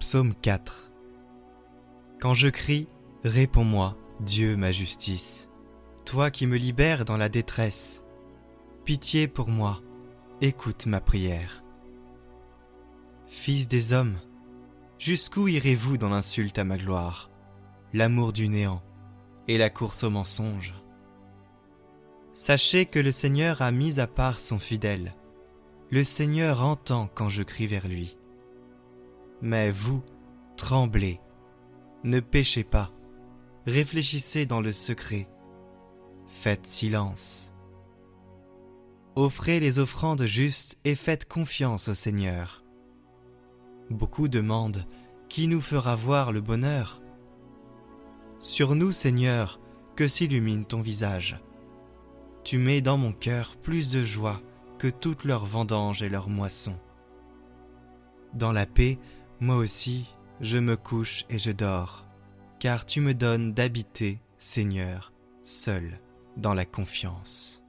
Psaume 4 Quand je crie, réponds-moi, Dieu ma justice. Toi qui me libères dans la détresse, pitié pour moi, écoute ma prière. Fils des hommes, jusqu'où irez-vous dans l'insulte à ma gloire, l'amour du néant et la course au mensonge? Sachez que le Seigneur a mis à part son fidèle. Le Seigneur entend quand je crie vers lui. Mais vous, tremblez, ne péchez pas, réfléchissez dans le secret, faites silence. Offrez les offrandes justes et faites confiance au Seigneur. Beaucoup demandent qui nous fera voir le bonheur? Sur nous, Seigneur, que s'illumine ton visage. Tu mets dans mon cœur plus de joie que toutes leurs vendanges et leurs moissons. Dans la paix, moi aussi, je me couche et je dors, car tu me donnes d'habiter, Seigneur, seul dans la confiance.